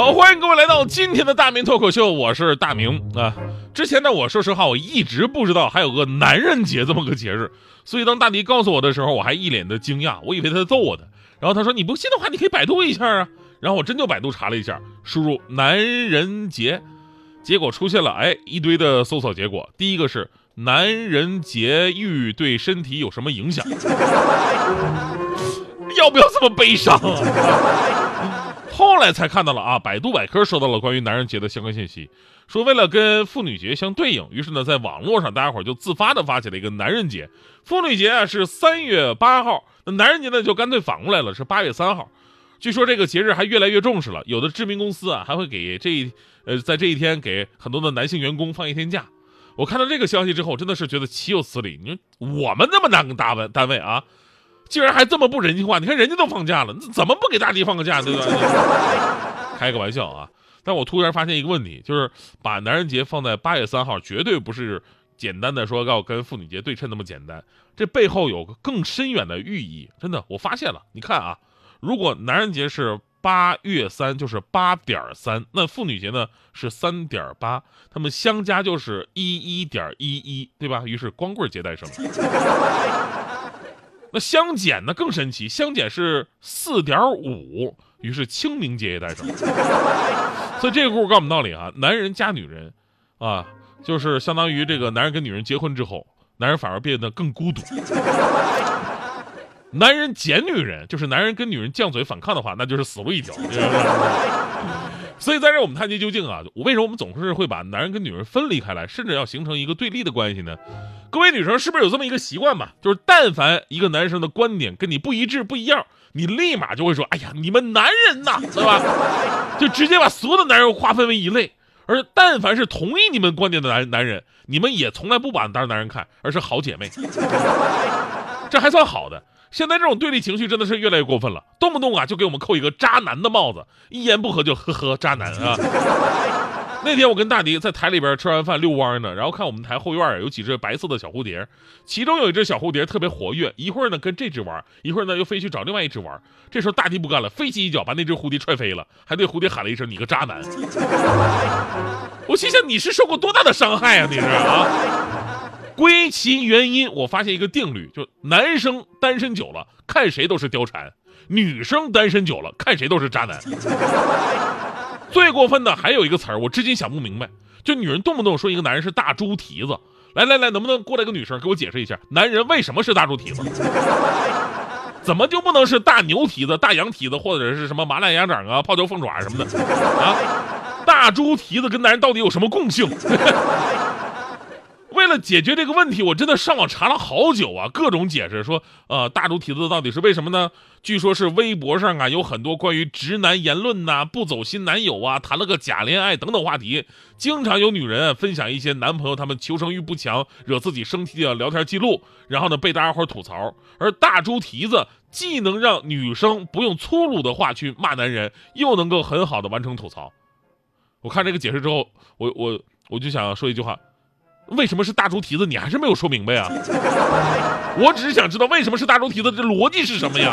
好，欢迎各位来到今天的大明脱口秀，我是大明啊。之前呢，我说实话，我一直不知道还有个男人节这么个节日，所以当大迪告诉我的时候，我还一脸的惊讶，我以为他在逗我的。然后他说：“你不信的话，你可以百度一下啊。”然后我真就百度查了一下，输入“男人节”，结果出现了哎一堆的搜索结果。第一个是“男人节欲对身体有什么影响？” 要不要这么悲伤啊？后来才看到了啊，百度百科收到了关于男人节的相关信息，说为了跟妇女节相对应，于是呢，在网络上大家伙就自发的发起了一个男人节。妇女节啊是三月八号，那男人节呢就干脆反过来了，是八月三号。据说这个节日还越来越重视了，有的知名公司啊还会给这一呃在这一天给很多的男性员工放一天假。我看到这个消息之后，真的是觉得岂有此理！你说我们那么大个单位单位啊。竟然还这么不人性化！你看人家都放假了，怎么不给大迪放个假？对吧？开个玩笑啊！但我突然发现一个问题，就是把男人节放在八月三号，绝对不是简单的说要跟妇女节对称那么简单，这背后有个更深远的寓意。真的，我发现了。你看啊，如果男人节是八月三，就是八点三，那妇女节呢是三点八，他们相加就是一一点一一，对吧？于是光棍节诞生。那相减呢更神奇，相减是四点五，于是清明节也诞生。所以这个故事告诉我们道理啊，男人加女人，啊，就是相当于这个男人跟女人结婚之后，男人反而变得更孤独。男人减女人，就是男人跟女人犟嘴反抗的话，那就是死路一条。所以在这我们探究究竟啊，为什么我们总是会把男人跟女人分离开来，甚至要形成一个对立的关系呢？各位女生是不是有这么一个习惯嘛？就是但凡一个男生的观点跟你不一致、不一样，你立马就会说：“哎呀，你们男人呐，对吧？”就直接把所有的男人划分为一类。而但凡是同意你们观点的男男人，你们也从来不把当男人看，而是好姐妹。这还算好的。现在这种对立情绪真的是越来越过分了，动不动啊就给我们扣一个渣男的帽子，一言不合就呵呵渣男啊。那天我跟大迪在台里边吃完饭遛弯呢，然后看我们台后院有几只白色的小蝴蝶，其中有一只小蝴蝶特别活跃，一会儿呢跟这只玩，一会儿呢又飞去找另外一只玩。这时候大迪不干了，飞起一脚把那只蝴蝶踹飞了，还对蝴蝶喊了一声：“你个渣男！”我心想你是受过多大的伤害啊？你是啊？归其原因，我发现一个定律，就男生单身久了看谁都是貂蝉，女生单身久了看谁都是渣男。最过分的还有一个词儿，我至今想不明白，就女人动不动说一个男人是大猪蹄子。来来来，能不能过来个女生给我解释一下，男人为什么是大猪蹄子？怎么就不能是大牛蹄子、大羊蹄子，或者是什么麻辣鸭掌啊、泡椒凤爪什么的啊？大猪蹄子跟男人到底有什么共性？为了解决这个问题，我真的上网查了好久啊，各种解释说，呃，大猪蹄子到底是为什么呢？据说是微博上啊有很多关于直男言论呐、不走心男友啊、谈了个假恋爱等等话题，经常有女人分享一些男朋友他们求生欲不强、惹自己生气的聊天记录，然后呢被大家伙吐槽。而大猪蹄子既能让女生不用粗鲁的话去骂男人，又能够很好的完成吐槽。我看这个解释之后，我我我就想说一句话。为什么是大猪蹄子？你还是没有说明白啊！我只是想知道为什么是大猪蹄子，这逻辑是什么呀？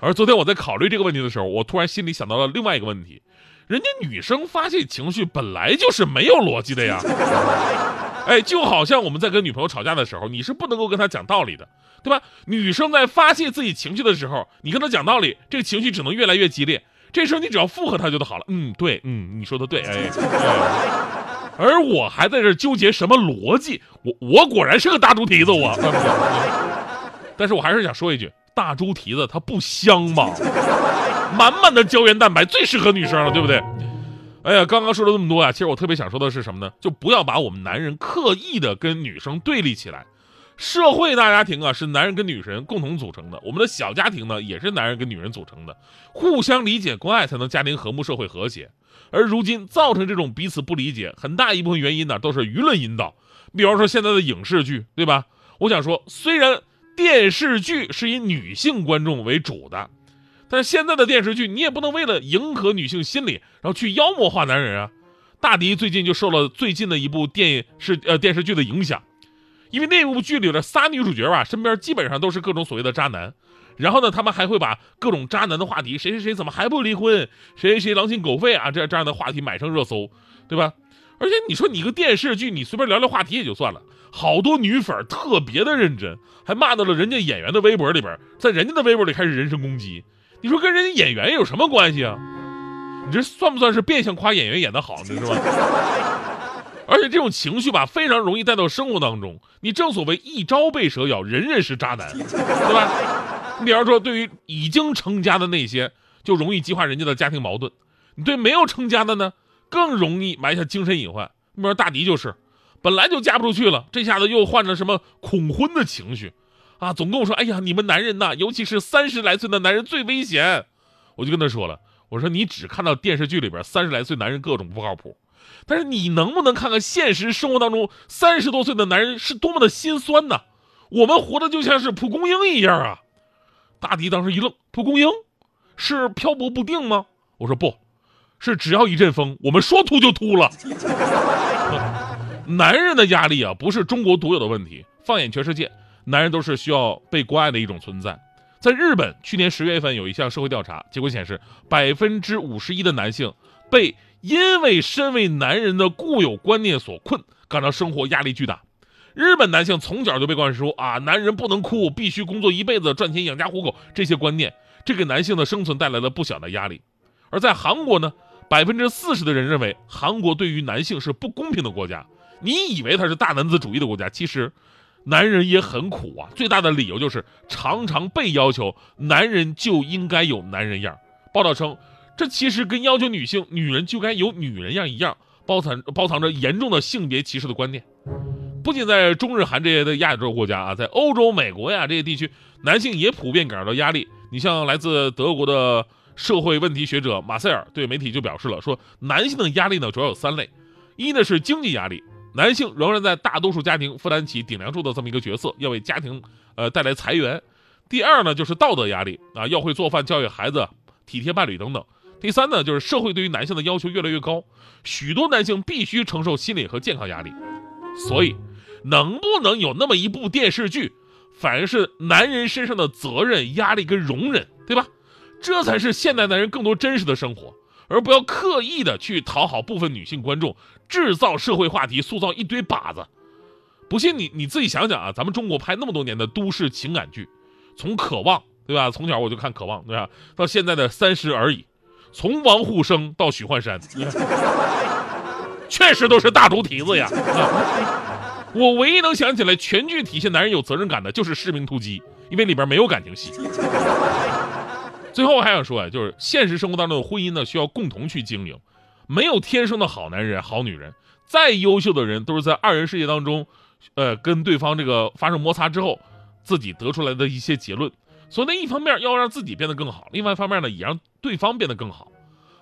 而昨天我在考虑这个问题的时候，我突然心里想到了另外一个问题：人家女生发泄情绪本来就是没有逻辑的呀！哎，就好像我们在跟女朋友吵架的时候，你是不能够跟她讲道理的，对吧？女生在发泄自己情绪的时候，你跟她讲道理，这个情绪只能越来越激烈。这时候你只要附和她就好了。嗯，对，嗯，你说的对，哎。而我还在这纠结什么逻辑？我我果然是个大猪蹄子，我。但是我还是想说一句，大猪蹄子它不香吗？满满的胶原蛋白最适合女生了，对不对？哎呀，刚刚说了这么多啊，其实我特别想说的是什么呢？就不要把我们男人刻意的跟女生对立起来。社会大家庭啊，是男人跟女人共同组成的；我们的小家庭呢，也是男人跟女人组成的。互相理解、关爱，才能家庭和睦、社会和谐。而如今造成这种彼此不理解，很大一部分原因呢，都是舆论引导。比方说现在的影视剧，对吧？我想说，虽然电视剧是以女性观众为主的，但是现在的电视剧你也不能为了迎合女性心理，然后去妖魔化男人啊。大迪最近就受了最近的一部电视呃电视剧的影响，因为那部剧里的仨女主角吧，身边基本上都是各种所谓的渣男，然后呢，他们还会把各种渣男的话题，谁谁谁怎么还不离婚，谁谁谁狼心狗肺啊，这这样的话题买上热搜，对吧？而且你说你个电视剧，你随便聊聊话题也就算了，好多女粉特别的认真，还骂到了人家演员的微博里边，在人家的微博里开始人身攻击，你说跟人家演员有什么关系啊？你这算不算是变相夸演员演得好呢？是吧？而且这种情绪吧，非常容易带到生活当中。你正所谓一朝被蛇咬，人人是渣男，对吧？你比方说，对于已经成家的那些，就容易激化人家的家庭矛盾；你对没有成家的呢，更容易埋下精神隐患。你比如大迪就是，本来就嫁不出去了，这下子又患了什么恐婚的情绪，啊，总跟我说：“哎呀，你们男人呐，尤其是三十来岁的男人最危险。”我就跟他说了。我说你只看到电视剧里边三十来岁男人各种不靠谱，但是你能不能看看现实生活当中三十多岁的男人是多么的心酸呢？我们活的就像是蒲公英一样啊！大迪当时一愣，蒲公英是漂泊不定吗？我说不是，只要一阵风，我们说秃就秃了。男人的压力啊，不是中国独有的问题，放眼全世界，男人都是需要被关爱的一种存在。在日本，去年十月份有一项社会调查，结果显示，百分之五十一的男性被因为身为男人的固有观念所困，感到生活压力巨大。日本男性从小就被灌输啊，男人不能哭，必须工作一辈子赚钱养家糊口这些观念，这给男性的生存带来了不小的压力。而在韩国呢，百分之四十的人认为韩国对于男性是不公平的国家。你以为他是大男子主义的国家，其实。男人也很苦啊，最大的理由就是常常被要求男人就应该有男人样。报道称，这其实跟要求女性女人就该有女人样一样，包藏包藏着严重的性别歧视的观念。不仅在中日韩这些的亚洲国家啊，在欧洲、美国呀这些地区，男性也普遍感受到压力。你像来自德国的社会问题学者马塞尔对媒体就表示了，说男性的压力呢主要有三类，一呢是经济压力。男性仍然在大多数家庭负担起顶梁柱的这么一个角色，要为家庭呃带来财源。第二呢，就是道德压力啊，要会做饭、教育孩子、体贴伴侣等等。第三呢，就是社会对于男性的要求越来越高，许多男性必须承受心理和健康压力。所以，能不能有那么一部电视剧，反而是男人身上的责任、压力跟容忍，对吧？这才是现代男人更多真实的生活。而不要刻意的去讨好部分女性观众，制造社会话题，塑造一堆靶子。不信你你自己想想啊，咱们中国拍那么多年的都市情感剧，从《渴望》对吧？从小我就看《渴望》对吧？到现在的《三十而已》，从王沪生到许幻山，确实都是大猪蹄子呀。我唯一能想起来全剧体现男人有责任感的，就是《士兵突击》，因为里边没有感情戏。最后我还想说啊，就是现实生活当中的婚姻呢，需要共同去经营，没有天生的好男人、好女人，再优秀的人都是在二人世界当中，呃，跟对方这个发生摩擦之后，自己得出来的一些结论。所以那，一方面要让自己变得更好，另外一方面呢，也让对方变得更好。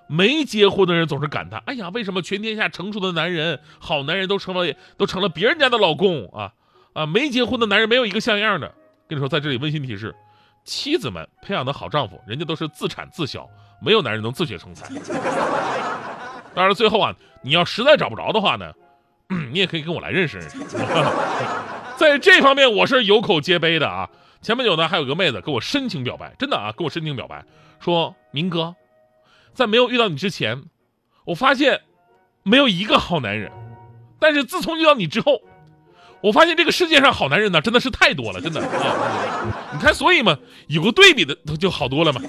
没结婚的人总是感叹：哎呀，为什么全天下成熟的男人、好男人都成了都成了别人家的老公啊？啊，没结婚的男人没有一个像样的。跟你说，在这里温馨提示。妻子们培养的好丈夫，人家都是自产自销，没有男人能自学成才。当然，最后啊，你要实在找不着的话呢，你也可以跟我来认识认识。在这方面，我是有口皆碑的啊。前不久呢，还有个妹子跟我深情表白，真的啊，跟我深情表白，说明哥，在没有遇到你之前，我发现没有一个好男人，但是自从遇到你之后。我发现这个世界上好男人呢，真的是太多了，真的啊！你看，所以嘛，有个对比的就好多了嘛。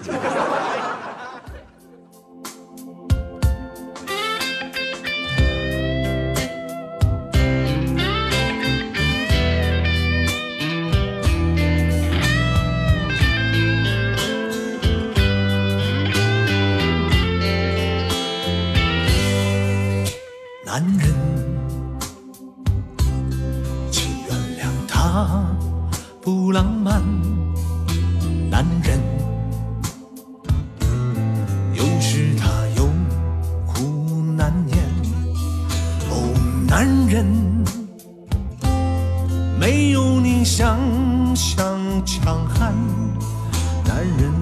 没有你。想象强悍，男人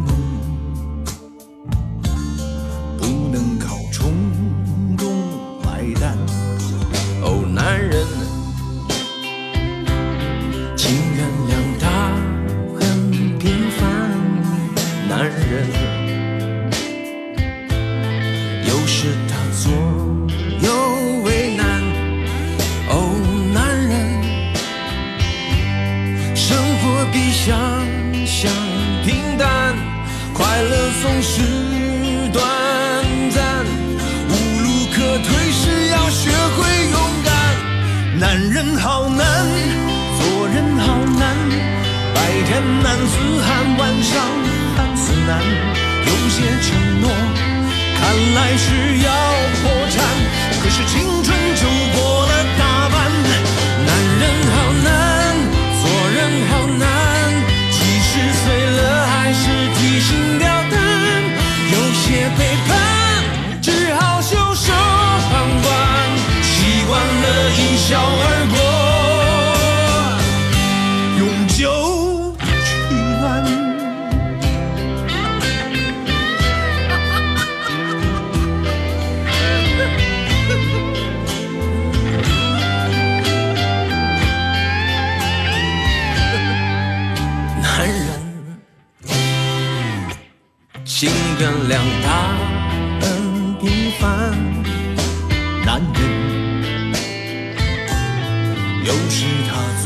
子汉，晚上汉子难。有些承诺看来是要破产，可是青春就过了大半。男人好难，做人好难，几十岁了还是提心吊胆。有些背叛请原谅他很平凡。男人，有时他左